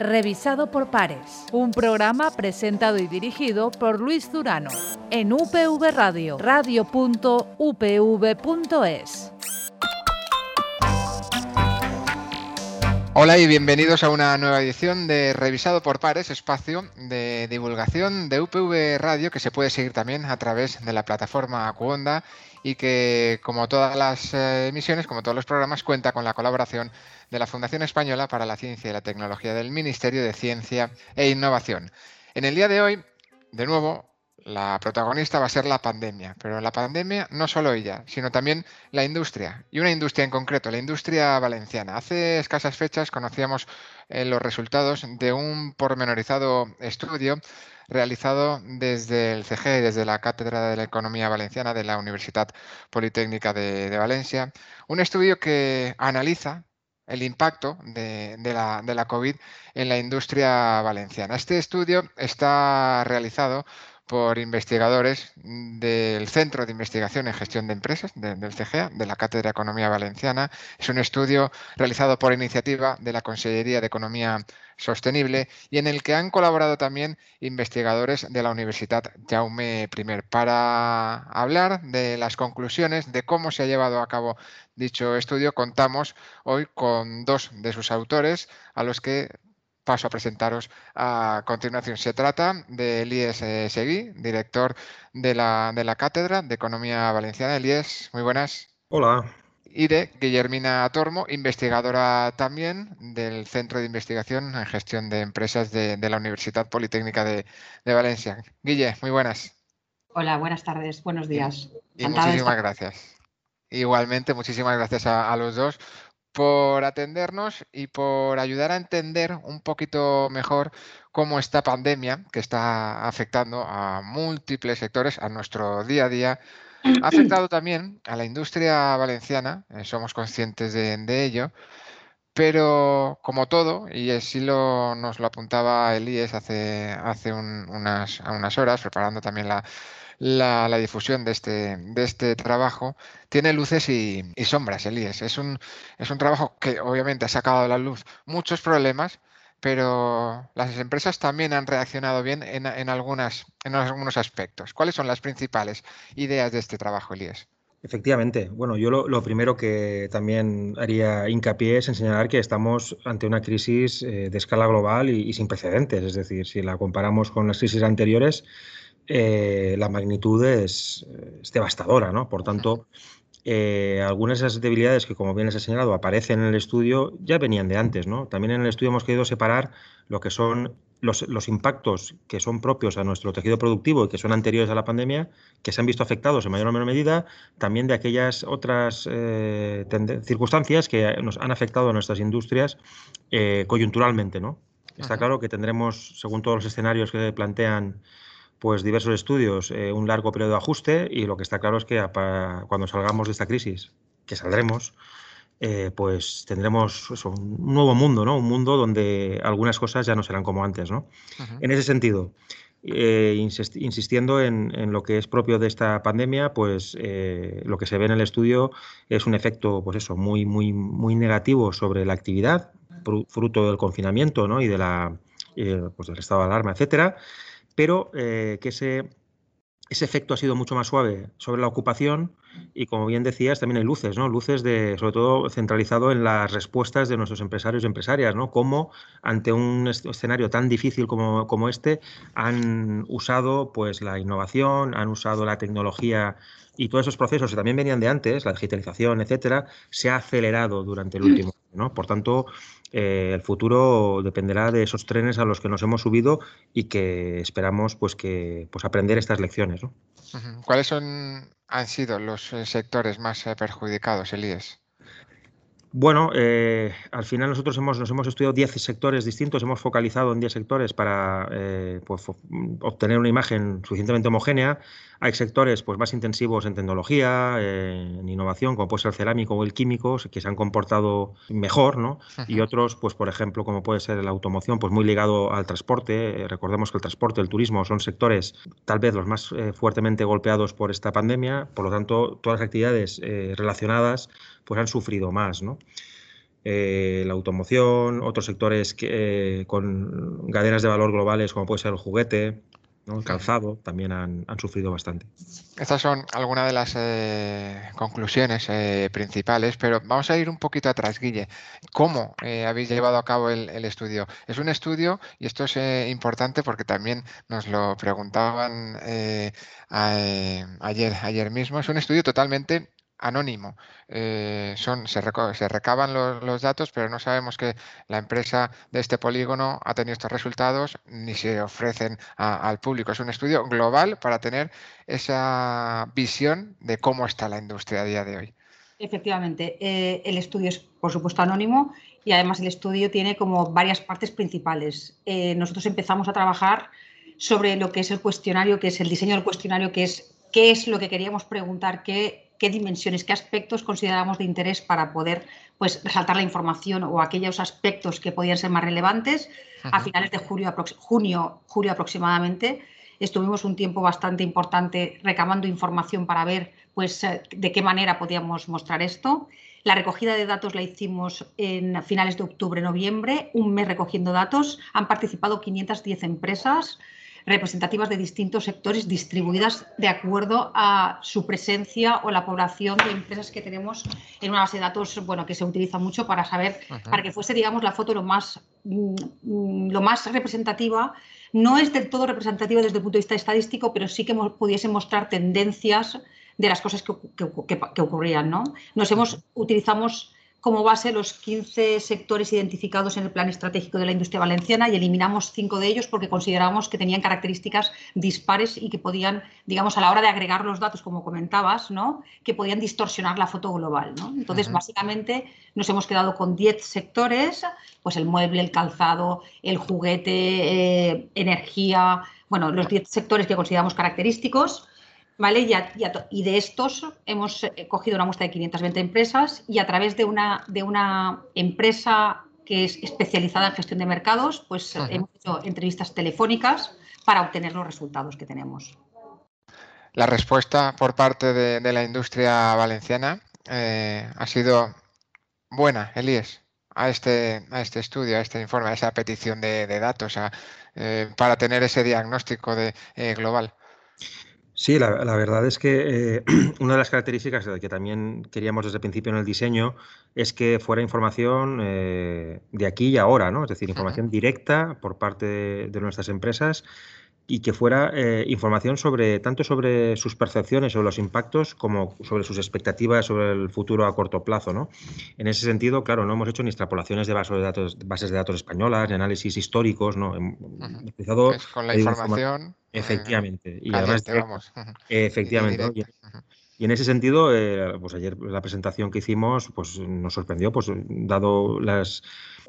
revisado por pares. Un programa presentado y dirigido por Luis Durano en UPV Radio, radio.upv.es. Hola y bienvenidos a una nueva edición de Revisado por Pares, espacio de divulgación de UPV Radio que se puede seguir también a través de la plataforma Cuonda y que, como todas las eh, emisiones, como todos los programas, cuenta con la colaboración de la Fundación Española para la Ciencia y la Tecnología del Ministerio de Ciencia e Innovación. En el día de hoy, de nuevo, la protagonista va a ser la pandemia, pero la pandemia no solo ella, sino también la industria, y una industria en concreto, la industria valenciana. Hace escasas fechas conocíamos eh, los resultados de un pormenorizado estudio realizado desde el CG, desde la Cátedra de la Economía Valenciana de la Universidad Politécnica de, Valencia, un estudio que analiza el impacto de, la, de la COVID en la industria valenciana. Este estudio está realizado por investigadores del Centro de Investigación en Gestión de Empresas, del CGA, de la Cátedra de Economía Valenciana. Es un estudio realizado por iniciativa de la Consellería de Economía Sostenible y en el que han colaborado también investigadores de la Universidad Jaume I para hablar de las conclusiones de cómo se ha llevado a cabo dicho estudio. Contamos hoy con dos de sus autores a los que paso a presentaros a continuación. Se trata de Elías eh, Seguí, director de la, de la Cátedra de Economía Valenciana. Elías, muy buenas. Hola. Y de Guillermina Tormo, investigadora también del Centro de Investigación en Gestión de Empresas de, la Universidad Politécnica de, Valencia. Guille, muy buenas. Hola, buenas tardes, buenos días. Y, muchísimas gracias. Igualmente, muchísimas gracias a, a, los dos por atendernos y por ayudar a entender un poquito mejor cómo esta pandemia, que está afectando a múltiples sectores, a nuestro día a día, ha afectado también a la industria valenciana, eh, somos conscientes de, ello, pero como todo, y así lo, nos lo apuntaba Elías hace, hace unas, unas horas, preparando también la, la, difusión de este, de este trabajo, tiene luces y, sombras, Elías. Es un, es un trabajo que obviamente ha sacado a la luz muchos problemas, pero las empresas también han reaccionado bien en, algunas, en algunos aspectos. ¿Cuáles son las principales ideas de este trabajo, Elías? Efectivamente. Bueno, yo lo, primero que también haría hincapié es enseñar que estamos ante una crisis eh, de escala global y, sin precedentes. Es decir, si la comparamos con las crisis anteriores, eh, la magnitud es, devastadora, ¿no? Por tanto, eh, algunas de esas debilidades que, como bien les he señalado, aparecen en el estudio ya venían de antes, ¿no? También en el estudio hemos querido separar lo que son los, impactos que son propios a nuestro tejido productivo y que son anteriores a la pandemia, que se han visto afectados en mayor o menor medida, también de aquellas otras eh, circunstancias que nos han afectado a nuestras industrias coyunturalmente, ¿no? Está claro que tendremos, según todos los escenarios que plantean pues diversos estudios, eh, un largo periodo de ajuste y lo que está claro es que cuando salgamos de esta crisis, que saldremos, eh, pues tendremos un nuevo mundo, ¿no? Un mundo donde algunas cosas ya no serán como antes, ¿no? En ese sentido, eh, insistiendo en, lo que es propio de esta pandemia, pues lo que se ve en el estudio es un efecto, pues eso, muy, muy, muy negativo sobre la actividad, fruto del confinamiento, ¿no? Y de la, pues del estado de alarma, etcétera pero eh, que ese, ese efecto ha sido mucho más suave sobre la ocupación y como bien decías, también hay luces, ¿no? Luces de, sobre todo centralizado en las respuestas de nuestros empresarios y empresarias, ¿no? Cómo ante un escenario tan difícil como, como, este han usado pues la innovación, han usado la tecnología y todos esos procesos que también venían de antes, la digitalización, etcétera, se ha acelerado durante el último año, ¿no? Por tanto, eh, el futuro dependerá de esos trenes a los que nos hemos subido y que esperamos pues que pues aprender estas lecciones. ¿Cuáles son, han sido los eh, sectores más eh, perjudicados, Elías? Bueno, eh, al final nosotros hemos, nos hemos estudiado 10 sectores distintos, hemos focalizado en 10 sectores para eh, pues, obtener una imagen suficientemente homogénea. Hay sectores pues, más intensivos en tecnología, en innovación, como puede ser el cerámico o el químico, que se han comportado mejor, ¿no? Y otros, pues por ejemplo, como puede ser la automoción, pues muy ligado al transporte. Eh, recordemos que el transporte, el turismo son sectores tal vez los más fuertemente golpeados por esta pandemia, por lo tanto, todas las actividades relacionadas pues han sufrido más, ¿no? Eh, la automoción, otros sectores que, con cadenas de valor globales como puede ser el juguete, el calzado también han, sufrido bastante. Estas son algunas de las eh, conclusiones eh, principales, pero vamos a ir un poquito atrás, Guille. ¿Cómo eh, habéis llevado a cabo el, estudio? Es un estudio, y esto es importante porque también nos lo preguntaban ayer, ayer mismo, es un estudio totalmente anónimo. Eh, se, recaban los, datos, pero no sabemos que la empresa de este polígono ha tenido estos resultados ni se ofrecen al público. Es un estudio global para tener esa visión de cómo está la industria a día de hoy. Efectivamente, eh, el estudio es, por supuesto, anónimo y además el estudio tiene como varias partes principales. Eh, nosotros empezamos a trabajar sobre lo que es el cuestionario, que es el diseño del cuestionario, que es qué es lo que queríamos preguntar, qué qué dimensiones, qué aspectos consideramos de interés para poder pues, resaltar la información o aquellos aspectos que podían ser más relevantes. A finales de julio, junio, julio aproximadamente, estuvimos un tiempo bastante importante recabando información para ver pues, eh, de qué manera podíamos mostrar esto. La recogida de datos la hicimos en finales de octubre, noviembre, un mes recogiendo datos. Han participado 510 empresas representativas de distintos sectores distribuidas de acuerdo a su presencia o la población de empresas que tenemos en una base de datos bueno, que se utiliza mucho para saber, para que fuese digamos, la foto lo más, mm, lo más representativa. No es del todo representativa desde el punto de vista estadístico, pero sí que pudiese mostrar tendencias de las cosas que, que, ocurrían. ¿no? Nos hemos, utilizamos como base los 15 sectores identificados en el plan estratégico de la industria valenciana y eliminamos cinco de ellos porque consideramos que tenían características dispares y que podían, digamos, a la hora de agregar los datos, como comentabas, ¿no? que podían distorsionar la foto global. ¿no? Entonces, básicamente, nos hemos quedado con 10 sectores, pues el mueble, el calzado, el juguete, eh, energía, bueno, los 10 sectores que consideramos característicos ¿vale? Y, de estos hemos eh, cogido una muestra de 520 empresas y a través de una, de una empresa que es especializada en gestión de mercados, pues hemos hecho entrevistas telefónicas para obtener los resultados que tenemos. La respuesta por parte de, la industria valenciana eh, ha sido buena, Elías, a este, a este estudio, a este informe, a esa petición de, datos, eh, para tener ese diagnóstico de, global. Sí, la, verdad es que eh, una de las características que también queríamos desde el principio en el diseño es que fuera información eh, de aquí y ahora, ¿no? Es decir, información directa por parte de nuestras empresas y que fuera eh, información sobre tanto sobre sus percepciones sobre los impactos como sobre sus expectativas sobre el futuro a corto plazo. ¿no? En ese sentido, claro, no hemos hecho ni extrapolaciones de bases de datos, bases de datos españolas, ni análisis históricos, ¿no? Hemos utilizado con la información. Efectivamente. y además, efectivamente. Y en ese sentido, eh, pues ayer la presentación que hicimos pues nos sorprendió, pues dado las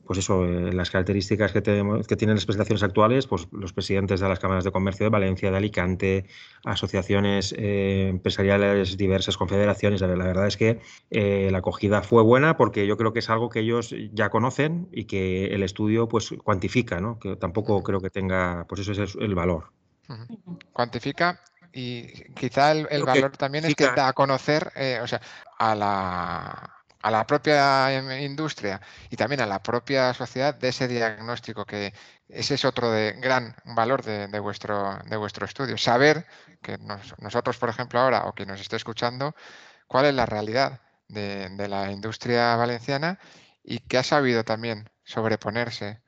pues eso, eh, las características que, tenemos, que tienen las presentaciones actuales, pues los presidentes de las cámaras de comercio de Valencia, de Alicante, asociaciones eh, empresariales diversas, confederaciones, la verdad es que la acogida fue buena porque yo creo que es algo que ellos ya conocen y que el estudio pues cuantifica, ¿no? que tampoco creo que tenga, pues eso es el valor. Cuantifica y quizá el, valor también es que da a conocer, o sea, a la a la propia industria y también a la propia sociedad de ese diagnóstico, que ese es otro de, gran valor de, vuestro, de vuestro estudio. Saber que nosotros, por ejemplo, ahora, o quien nos esté escuchando, cuál es la realidad de, la industria valenciana y que ha sabido también sobreponerse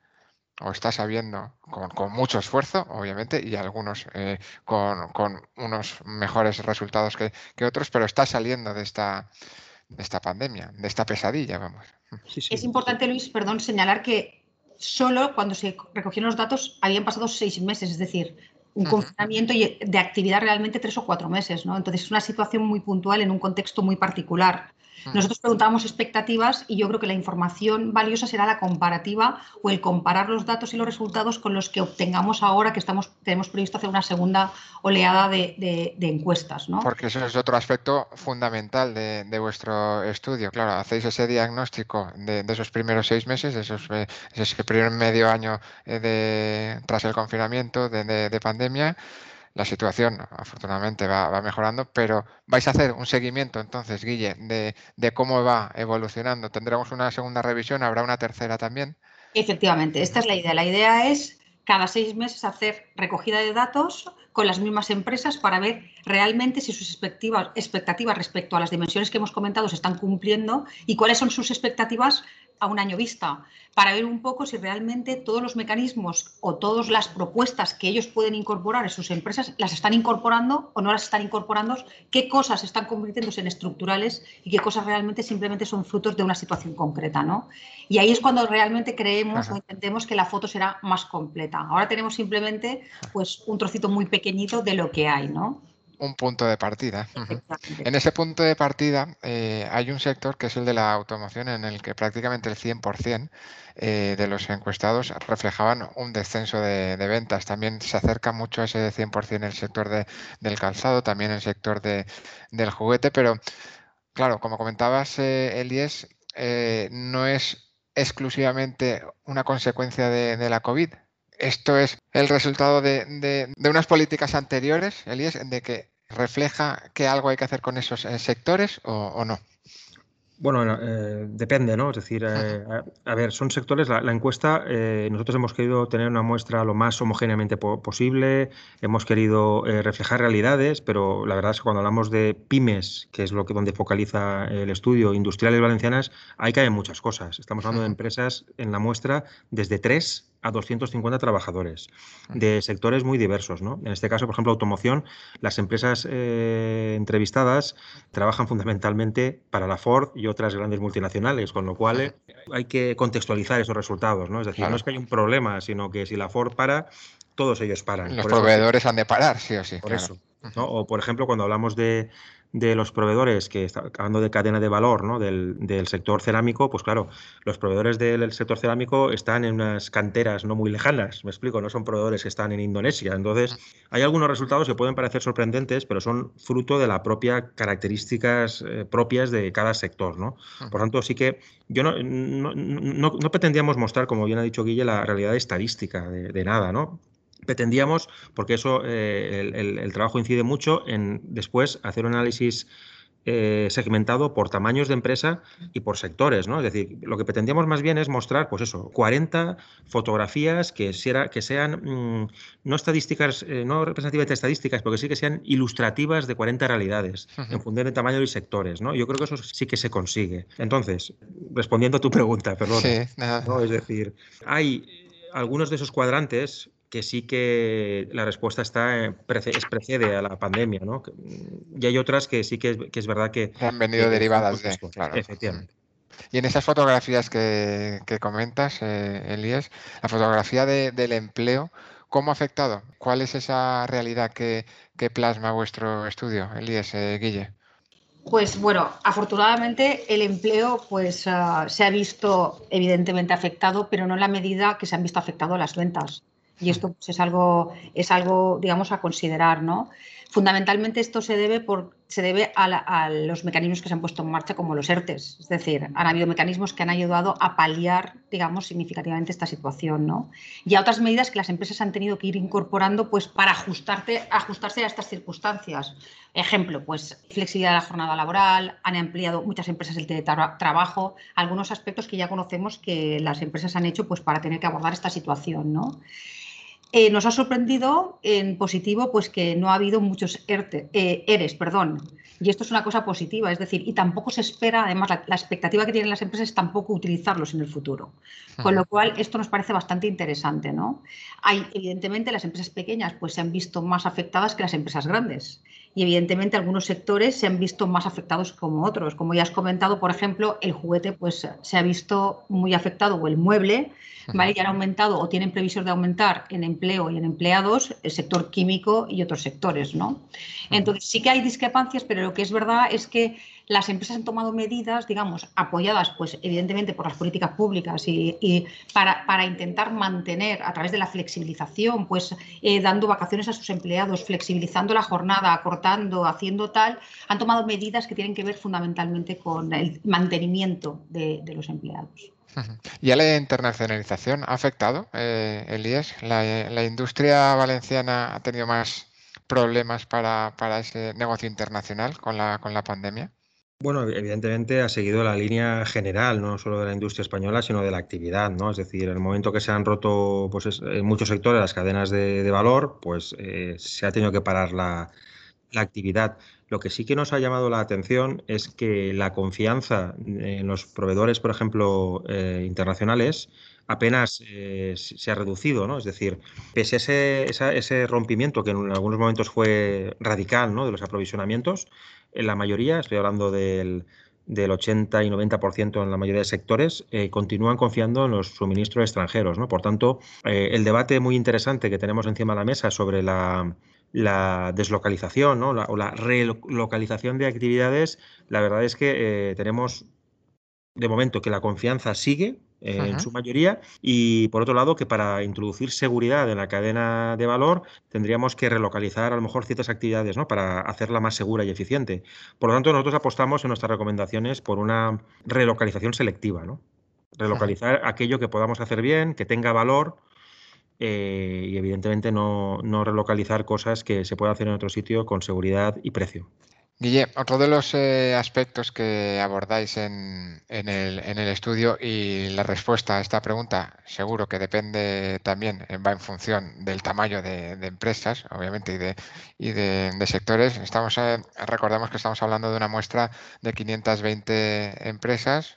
o está sabiendo con, mucho esfuerzo, obviamente, y algunos eh, con, unos mejores resultados que, que, otros, pero está saliendo de esta, de esta pandemia, de esta pesadilla, vamos. es importante, Luis, perdón, señalar que solo cuando se recogieron los datos habían pasado seis meses, es decir, un confinamiento y de actividad realmente tres o cuatro meses, ¿no? Entonces es una situación muy puntual en un contexto muy particular. Nosotros preguntábamos expectativas y yo creo que la información valiosa será la comparativa o el comparar los datos y los resultados con los que obtengamos ahora que estamos, tenemos previsto hacer una segunda oleada de, encuestas. ¿no? Porque eso es otro aspecto fundamental de, vuestro estudio. Claro, hacéis ese diagnóstico de, esos primeros seis meses, de esos, eh, ese primer medio año eh, de, tras el confinamiento de pandemia la situación afortunadamente va, mejorando, pero vais a hacer un seguimiento entonces, Guille, de, cómo va evolucionando. Tendremos una segunda revisión, habrá una tercera también. Efectivamente, esta es la idea. La idea es cada seis meses hacer recogida de datos con las mismas empresas para ver realmente si sus expectativas, expectativas respecto a las dimensiones que hemos comentado se están cumpliendo y cuáles son sus expectativas a un año vista, para ver un poco si realmente todos los mecanismos o todas las propuestas que ellos pueden incorporar en sus empresas las están incorporando o no las están incorporando, qué cosas están convirtiéndose en estructurales y qué cosas realmente simplemente son frutos de una situación concreta. ¿no? Y ahí es cuando realmente creemos o entendemos que la foto será más completa. Ahora tenemos simplemente pues, un trocito muy pequeñito de lo que hay. ¿no? Un punto de partida. En ese punto de partida eh, hay un sector que es el de la automoción en el que prácticamente el 100% eh, de los encuestados reflejaban un descenso de, ventas. También se acerca mucho a ese 100% el sector del calzado, también el sector del juguete, pero claro, como comentabas, eh, Elies, no es exclusivamente una consecuencia de, la COVID, esto es el resultado de, unas políticas anteriores, Elías, de que refleja que algo hay que hacer con esos eh, sectores o, no? Bueno, eh, depende, ¿no? Es decir, eh, a, ver, son sectores, la, encuesta, nosotros hemos querido tener una muestra lo más homogéneamente posible, hemos querido reflejar realidades, pero la verdad es que cuando hablamos de pymes, que es lo que donde focaliza el estudio, industriales valencianas, hay que hay muchas cosas. Estamos hablando de empresas en la muestra desde tres a 250 trabajadores de sectores muy diversos. ¿no? En este caso, por ejemplo, automoción, las empresas eh, entrevistadas trabajan fundamentalmente para la Ford y otras grandes multinacionales, con lo cual eh, hay que contextualizar esos resultados. ¿no? Es decir, no es que hay un problema, sino que si la Ford para, todos ellos paran. Los proveedores han de parar, sí o sí. Por eso. O, por ejemplo, cuando hablamos de, de los proveedores, que está hablando de cadena de valor ¿no? del, del, sector cerámico, pues claro, los proveedores del sector cerámico están en unas canteras no muy lejanas, me explico, no son proveedores que están en Indonesia. Entonces, hay algunos resultados que pueden parecer sorprendentes, pero son fruto de las propias características eh, propias de cada sector. ¿no? Por tanto, sí que yo no, no, no, pretendíamos mostrar, como bien ha dicho Guille, la realidad estadística de, de nada, ¿no? Pretendíamos, porque eso eh, el, trabajo incide mucho en después hacer un análisis eh, segmentado por tamaños de empresa y por sectores, ¿no? Es decir, lo que pretendíamos más bien es mostrar, pues eso, 40 fotografías que, que sean mm, no estadísticas, eh, no representativas de estadísticas, porque sí que sean ilustrativas de 40 realidades en función de tamaño y sectores, ¿no? Yo creo que eso sí que se consigue. Entonces, respondiendo a tu pregunta, perdón, ¿no? es decir, hay algunos de esos cuadrantes que sí que la respuesta está es precede a la pandemia, ¿no? Mm, y hay otras que sí que es, verdad que... Han venido derivadas de... Claro. Efectivamente. Y en esas fotografías que, comentas, eh, Elías, la fotografía del empleo, ¿cómo ha afectado? ¿Cuál es esa realidad que, plasma vuestro estudio, Elías, eh, Guille? Pues bueno, afortunadamente el empleo pues, ah, se ha visto evidentemente afectado, pero no en la medida que se han visto afectado las ventas. Y esto pues, es, algo, es algo, digamos, a considerar, ¿no? Fundamentalmente esto se debe, por, se debe a, los mecanismos que se han puesto en marcha como los ERTES. Es decir, han habido mecanismos que han ayudado a paliar, digamos, significativamente esta situación, ¿no? Y a otras medidas que las empresas han tenido que ir incorporando pues, para ajustarse a estas circunstancias. Ejemplo, pues flexibilidad de la jornada laboral, han ampliado muchas empresas el teletrabajo, algunos aspectos que ya conocemos que las empresas han hecho pues, para tener que abordar esta situación, ¿no? Eh, nos ha sorprendido en positivo pues que no ha habido muchos eh, ERES, perdón. Y esto es una cosa positiva, es decir, y tampoco se espera, además la, expectativa que tienen las empresas es tampoco utilizarlos en el futuro. Con lo cual, esto nos parece bastante interesante, ¿no? Hay, evidentemente, las empresas pequeñas pues se han visto más afectadas que las empresas grandes y evidentemente algunos sectores se han visto más afectados como otros. Como ya has comentado, por ejemplo, el juguete pues se ha visto muy afectado o el mueble, ¿vale? Ya han aumentado o tienen previsión de aumentar en empleo y en empleados el sector químico y otros sectores, ¿no? Entonces sí que hay discrepancias, pero lo que es verdad es que las empresas han tomado medidas, digamos, apoyadas, pues evidentemente por las políticas públicas y, para, intentar mantener a través de la flexibilización, pues eh, dando vacaciones a sus empleados, flexibilizando la jornada, acortando, haciendo tal, han tomado medidas que tienen que ver fundamentalmente con el mantenimiento de, los empleados. ¿Y a la internacionalización ha afectado, eh, Elías? ¿La, ¿La industria valenciana ha tenido más problemas para, para ese negocio internacional con la, con la pandemia? Bueno, evidentemente ha seguido la línea general, no solo de la industria española, sino de la actividad, ¿no? Es decir, en el momento que se han roto pues, en muchos sectores las cadenas de, valor, pues eh, se ha tenido que parar la, actividad. Lo que sí que nos ha llamado la atención es que la confianza en los proveedores, por ejemplo, eh, internacionales, apenas eh, se ha reducido, ¿no? Es decir, pese a ese, ese, rompimiento que en algunos momentos fue radical, ¿no? De los aprovisionamientos, en la mayoría, estoy hablando del, del 80 y 90% en la mayoría de sectores, eh, continúan confiando en los suministros extranjeros. ¿no? Por tanto, eh, el debate muy interesante que tenemos encima de la mesa sobre la, deslocalización ¿no? o la relocalización de actividades, la verdad es que eh, tenemos de momento que la confianza sigue, en su mayoría, y por otro lado que para introducir seguridad en la cadena de valor tendríamos que relocalizar a lo mejor ciertas actividades ¿no? para hacerla más segura y eficiente. Por lo tanto, nosotros apostamos en nuestras recomendaciones por una relocalización selectiva, ¿no? relocalizar aquello que podamos hacer bien, que tenga valor. Eh, y evidentemente no, no relocalizar cosas que se puedan hacer en otro sitio con seguridad y precio. Guille, otro de los eh, aspectos que abordáis en, el, estudio y la respuesta a esta pregunta seguro que depende también, eh, va en función del tamaño de, empresas, obviamente, y de, sectores. Estamos, eh, recordemos que estamos hablando de una muestra de 520 empresas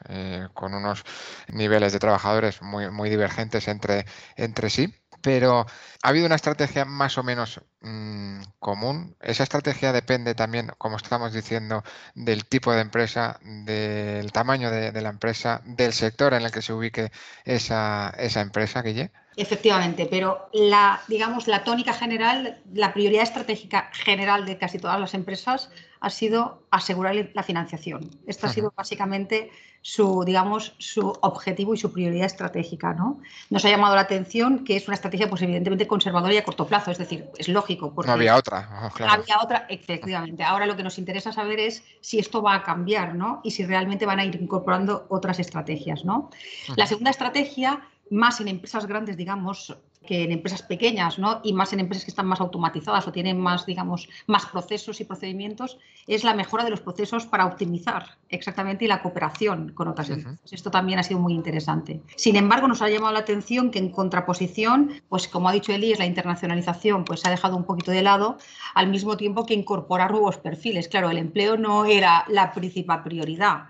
con unos niveles de trabajadores muy, muy divergentes entre, entre sí pero ha habido una estrategia más o menos mm, común. Esa estrategia depende también, como estamos diciendo, del tipo de empresa, del tamaño de, la empresa, del sector en el que se ubique esa, esa empresa, Guille. Efectivamente, pero la, digamos, la tónica general, la prioridad estratégica general de casi todas las empresas ha sido asegurar la financiación. Esto ha sido básicamente su, digamos, su objetivo y su prioridad estratégica. ¿no? Nos ha llamado la atención que es una estrategia, pues evidentemente conservadora y a corto plazo, es decir, es lógico. Porque no había otra. No había otra, efectivamente. Ahora lo que nos interesa saber es si esto va a cambiar, ¿no? Y si realmente van a ir incorporando otras estrategias, ¿no? La segunda estrategia más en empresas grandes, digamos, que en empresas pequeñas, ¿no? Y más en empresas que están más automatizadas o tienen más, digamos, más procesos y procedimientos, es la mejora de los procesos para optimizar exactamente y la cooperación con otras empresas. Esto también ha sido muy interesante. Sin embargo, nos ha llamado la atención que en contraposición, pues como ha dicho Eli, es la internacionalización, pues se ha dejado un poquito de lado, al mismo tiempo que incorporar nuevos perfiles. Claro, el empleo no era la principal prioridad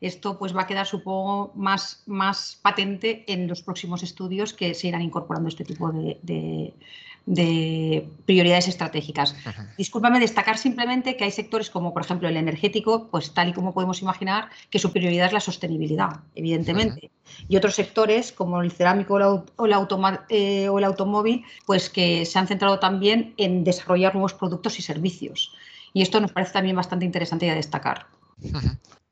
esto pues va a quedar, supongo, más, más patente en los próximos estudios que se irán incorporando este tipo de, prioridades estratégicas. Discúlpame destacar simplemente que hay sectores como, por ejemplo, el energético, pues tal y como podemos imaginar, que su prioridad es la sostenibilidad, evidentemente. Y otros sectores como el cerámico o, eh, o el automóvil, pues que se han centrado también en desarrollar nuevos productos y servicios. Y esto nos parece también bastante interesante de destacar.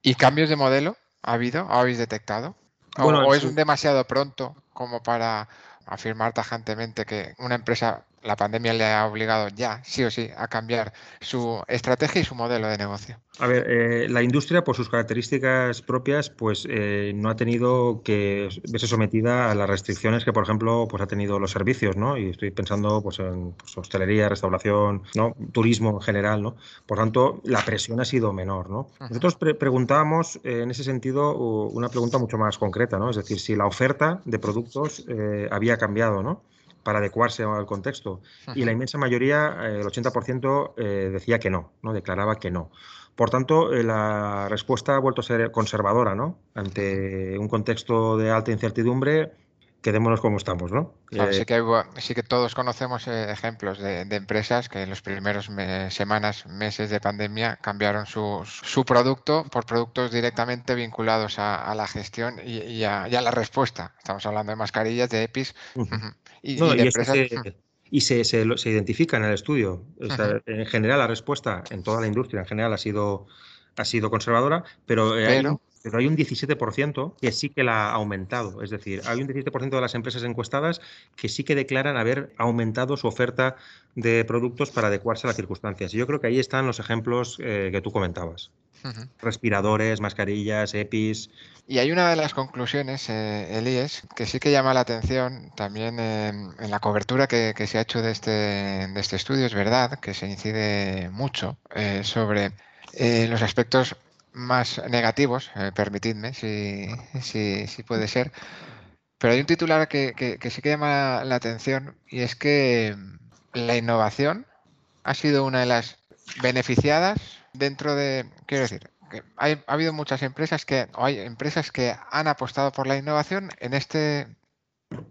¿Y cambios de modelo ha habido? ¿Habéis detectado? ¿O, es demasiado pronto como para afirmar tajantemente que una empresa, la pandemia le ha obligado ya, sí o sí, a cambiar su estrategia y su modelo de negocio? A ver, eh, la industria, por sus características propias, pues eh, no ha tenido que verse sometida a las restricciones que, por ejemplo, pues ha tenido los servicios, ¿no? Y estoy pensando pues, en pues, hostelería, restauración, ¿no? Turismo en general, ¿no? Por tanto, la presión ha sido menor, ¿no? Nosotros preguntábamos eh, en ese sentido una pregunta mucho más concreta, ¿no? Es decir, si la oferta de productos había cambiado, ¿no? Para adecuarse al contexto. Y la inmensa mayoría, el 80%, decía que no, no declaraba que no. Por tanto, eh, la respuesta ha vuelto a ser conservadora, ¿no? Ante un contexto de alta incertidumbre, quedémonos como estamos, ¿no? Claro, sí, que sí, que todos conocemos eh, ejemplos de, empresas que en los primeros semanas, meses de pandemia cambiaron su, su producto por productos directamente vinculados a, la gestión y, a, la respuesta. Estamos hablando de mascarillas, de EPIs y, de empresas y se, se, se, identifica en el estudio. en general, la respuesta en toda la industria en general ha sido, ha sido conservadora, pero, eh, Hay, pero hay un 17% que sí que la ha aumentado. Es decir, hay un 17% de las empresas encuestadas que sí que declaran haber aumentado su oferta de productos para adecuarse a las circunstancias. Y yo creo que ahí están los ejemplos eh, que tú comentabas. Respiradores, mascarillas, EPIs. Y hay una de las conclusiones, eh, Elías, que sí que llama la atención también en la cobertura que, se ha hecho de este, de este estudio. Es verdad que se incide mucho eh, sobre eh, los aspectos más negativos, eh, permitidme si, si, puede ser, pero hay un titular que, que, sí que llama la atención y es que la innovación ha sido una de las beneficiadas dentro de, quiero decir, que ha habido muchas empresas que, o hay empresas que han apostado por la innovación en este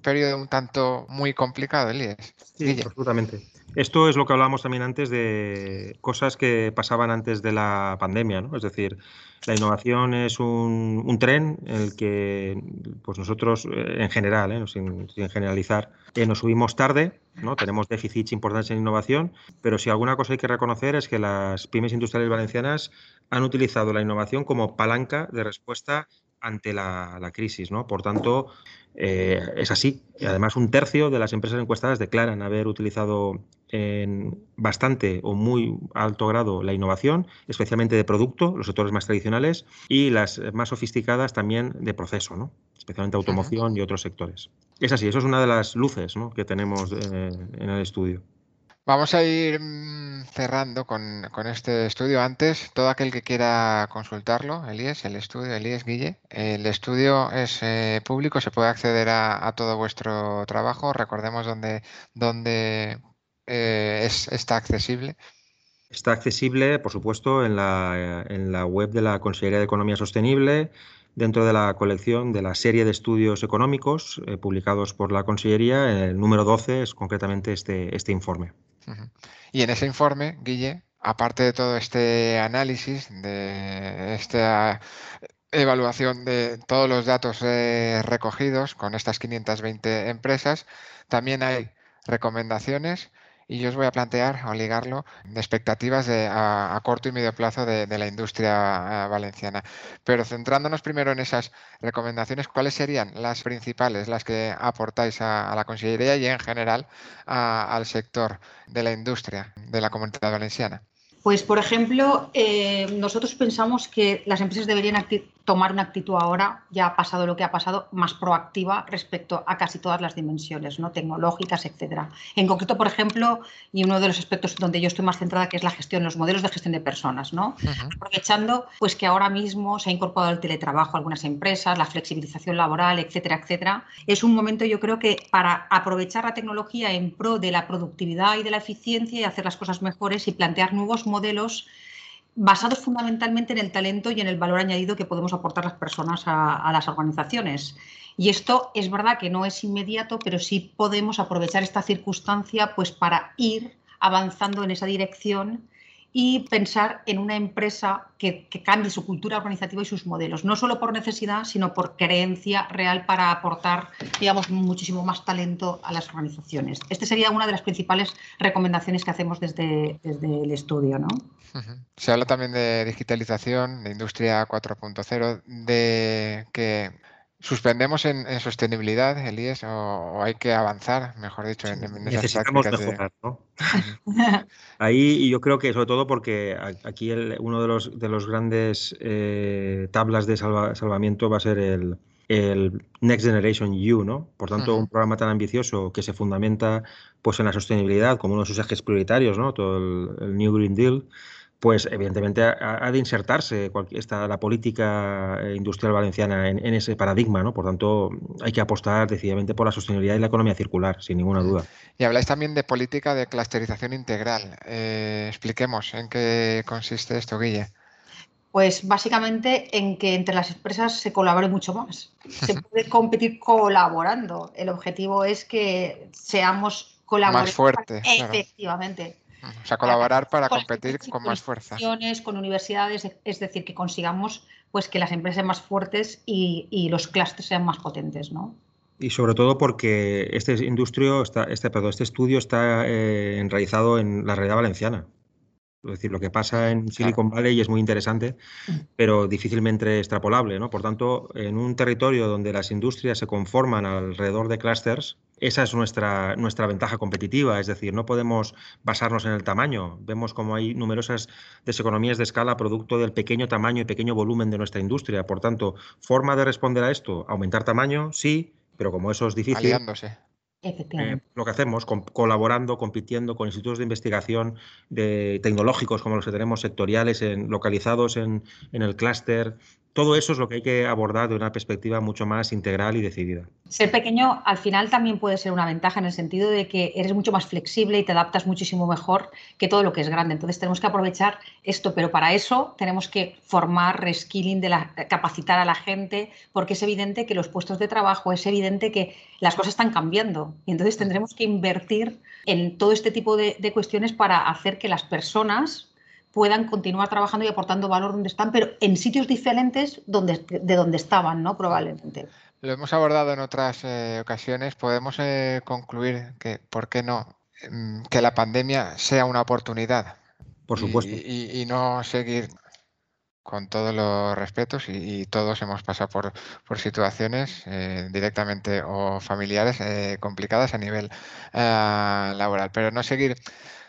periodo un tanto muy complicado, Elías. Sí, absolutamente. Esto es lo que hablábamos también antes de cosas que pasaban antes de la pandemia, ¿no? Es decir, la innovación es un, tren en el que pues nosotros, eh, en general, ¿eh? sin, generalizar, eh, nos subimos tarde, ¿no? Tenemos déficits importantes en innovación, pero si alguna cosa hay que reconocer es que las pymes industriales valencianas han utilizado la innovación como palanca de respuesta ante la, crisis, ¿no? Por tanto, es así. Además, un tercio de las empresas encuestadas declaran haber utilizado en bastante o muy alto grado la innovación, especialmente de producto, los sectores más tradicionales, y las más sofisticadas también de proceso, ¿no? especialmente automoción y otros sectores. Es así, eso es una de las luces que tenemos eh, en el estudio. Vamos a ir mm, cerrando con, este estudio. Antes, todo aquel que quiera consultarlo, Elías, el estudio, Elías Guille, el estudio es eh, público, se puede acceder a, todo vuestro trabajo. Recordemos dónde, dónde eh, es, está accesible. Está accesible, por supuesto, en la, en la web de la Consejería de Economía Sostenible, dentro de la colección de la serie de estudios económicos eh, publicados por la Consellería. El número 12 es concretamente este, este informe. Y en ese informe, Guille, aparte de todo este análisis, de esta evaluación de todos los datos eh, recogidos con estas 520 empresas, también hay recomendaciones y yo os voy a plantear, o ligarlo, de expectativas de, a, corto y medio plazo de, la industria eh, valenciana. Pero centrándonos primero en esas recomendaciones, ¿cuáles serían las principales, las que aportáis a, la Consellería y en general al sector de la industria de la comunidad valenciana? Pues, por ejemplo, eh, nosotros pensamos que las empresas deberían tomar una actitud ahora, ya ha pasado lo que ha pasado, más proactiva respecto a casi todas las dimensiones, ¿no? tecnológicas, etcétera. En concreto, por ejemplo, y uno de los aspectos donde yo estoy más centrada, que es la gestión, los modelos de gestión de personas, ¿no? Aprovechando pues que ahora mismo se ha incorporado el teletrabajo a algunas empresas, la flexibilización laboral, etcétera, etcétera. Es un momento, yo creo que para aprovechar la tecnología en pro de la productividad y de la eficiencia y hacer las cosas mejores y plantear nuevos modelos modelos basados fundamentalmente en el talento y en el valor añadido que podemos aportar las personas a, las organizaciones. Y esto es verdad que no es inmediato, pero sí podemos aprovechar esta circunstancia pues, para ir avanzando en esa dirección y pensar en una empresa que, cambie su cultura organizativa y sus modelos, no solo por necesidad, sino por creencia real para aportar, digamos, muchísimo más talento a las organizaciones. Esta sería una de las principales recomendaciones que hacemos desde, desde el estudio. ¿no? Se habla también de digitalización, de industria 4.0, de que ¿Suspendemos en, sostenibilidad, Elías, o, hay que avanzar, mejor dicho, en, en Necesitamos mejorar, ¿no? Ahí yo creo que sobre todo porque aquí uno de los, de los grandes eh, tablas de salvamiento va a ser el, Next Generation U, ¿no? Por tanto, un programa tan ambicioso que se fundamenta pues en la sostenibilidad como uno de sus ejes prioritarios, ¿no? Todo el New Green Deal pues evidentemente ha, de insertarse esta, la política eh, industrial valenciana en, ese paradigma, ¿no? Por tanto, hay que apostar decididamente por la sostenibilidad y la economía circular, sin ninguna duda. Y habláis también de política de clusterización integral. Eh, expliquemos en qué consiste esto, Guille. Pues básicamente en que entre las empresas se colabore mucho más. Se puede competir colaborando. El objetivo es que seamos colaboradores. Más fuertes. Efectivamente. O sea, colaborar para competir con más fuerza. Con universidades, es decir, que consigamos pues que las empresas sean más fuertes y, los clústeres sean más potentes, ¿no? Y sobre todo porque este industrio está, este, perdón, este estudio está eh, enraizado en la realidad valenciana. Es decir, lo que pasa en Silicon Valley es muy interesante, mm. pero difícilmente extrapolable. ¿no? Por tanto, en un territorio donde las industrias se conforman alrededor de clústeres, esa es nuestra, nuestra ventaja competitiva, es decir, no podemos basarnos en el tamaño. Vemos como hay numerosas deseconomías de escala producto del pequeño tamaño y pequeño volumen de nuestra industria. Por tanto, forma de responder a esto, aumentar tamaño, sí, pero como eso es difícil, eh, lo que hacemos, colaborando, compitiendo con institutos de investigación de, tecnológicos como los que tenemos sectoriales, en, localizados en, en el clúster todo eso es lo que hay que abordar de una perspectiva mucho más integral y decidida. Ser pequeño al final también puede ser una ventaja en el sentido de que eres mucho más flexible y te adaptas muchísimo mejor que todo lo que es grande. Entonces tenemos que aprovechar esto, pero para eso tenemos que formar, reskilling, de la, capacitar a la gente, porque es evidente que los puestos de trabajo, es evidente que las cosas están cambiando y entonces tendremos que invertir en todo este tipo de cuestiones para hacer que las personas puedan continuar trabajando y aportando valor donde están, pero en sitios diferentes donde, de donde estaban, ¿no? Probablemente. Lo hemos abordado en otras eh, ocasiones. Podemos eh, concluir que, ¿por qué no? Mm, que la pandemia sea una oportunidad. Por supuesto. Y, no seguir con todos los respetos y, todos hemos pasado por, por situaciones eh, directamente o familiares complicadas a nivel laboral, pero no seguir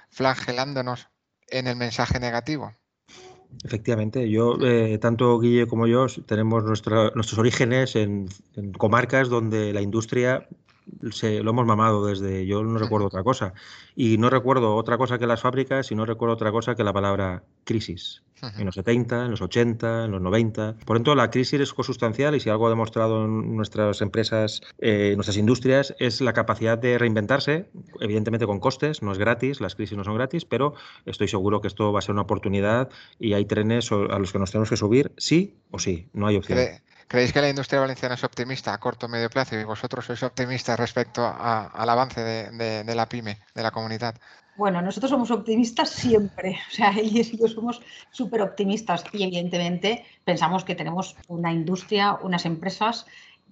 flagelándonos en el mensaje negativo. Efectivamente, yo, eh, tanto Guille como yo, tenemos nuestros orígenes en, comarcas donde la industria se, lo hemos mamado desde, yo no recuerdo otra cosa. Y no recuerdo otra cosa que las fábricas y no recuerdo otra cosa que la palabra crisis en los 70, en los 80, en los 90. Por tanto, la crisis es consustancial y si algo ha demostrado en nuestras empresas, eh, nuestras industrias, es la capacidad de reinventarse, evidentemente con costes, no es gratis, las crisis no son gratis, pero estoy seguro que esto va a ser una oportunidad y hay trenes a los que nos tenemos que subir, sí o sí, no hay opción. ¿Creéis que la industria valenciana es optimista a corto o medio plazo y vosotros sois optimistas respecto al avance de la pyme, de la comunidad? Bueno, nosotros somos optimistas siempre, o sea, ellos y yo somos súper optimistas y evidentemente pensamos que tenemos una industria, unas empresas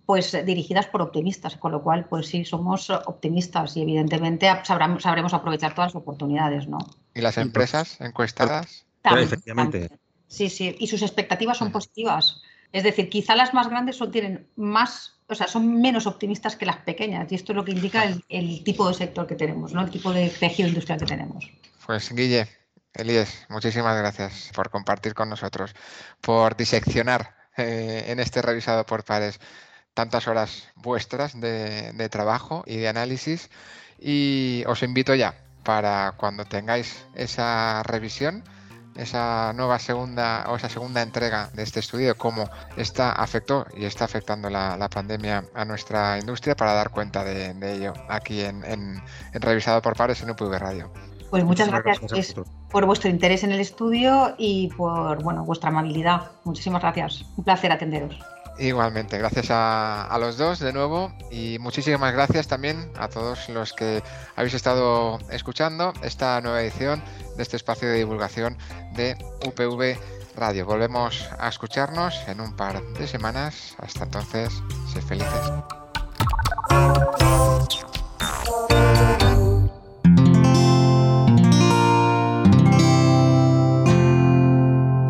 pues dirigidas por optimistas, con lo cual pues sí, somos optimistas y evidentemente sabremos, sabremos aprovechar todas las oportunidades, ¿no? ¿Y las empresas encuestadas? También, efectivamente. Sí, sí, y sus expectativas son positivas. Es decir, quizá las más grandes son, tienen más o sea, son menos optimistas que las pequeñas y esto es lo que indica el, tipo de sector que tenemos, ¿no? el tipo de tejido industrial que tenemos. Pues Guille, Elías, muchísimas gracias por compartir con nosotros, por diseccionar eh, en este revisado por pares tantas horas vuestras de, de trabajo y de análisis y os invito ya para cuando tengáis esa revisión esa nueva segunda o esa segunda entrega de este estudio, cómo está afectó y está afectando la, pandemia a nuestra industria para dar cuenta de, ello aquí en, Revisado por Pares en UPV Radio. Pues muchas, gracias, por vuestro interés en el estudio y por bueno, vuestra amabilidad. Muchísimas gracias. Un placer atenderos. Igualmente, gracias a, los dos de nuevo y muchísimas gracias también a todos los que habéis estado escuchando esta nueva edición de este espacio de divulgación de UPV Radio. Volvemos a escucharnos en un par de semanas. Hasta entonces, sed felices.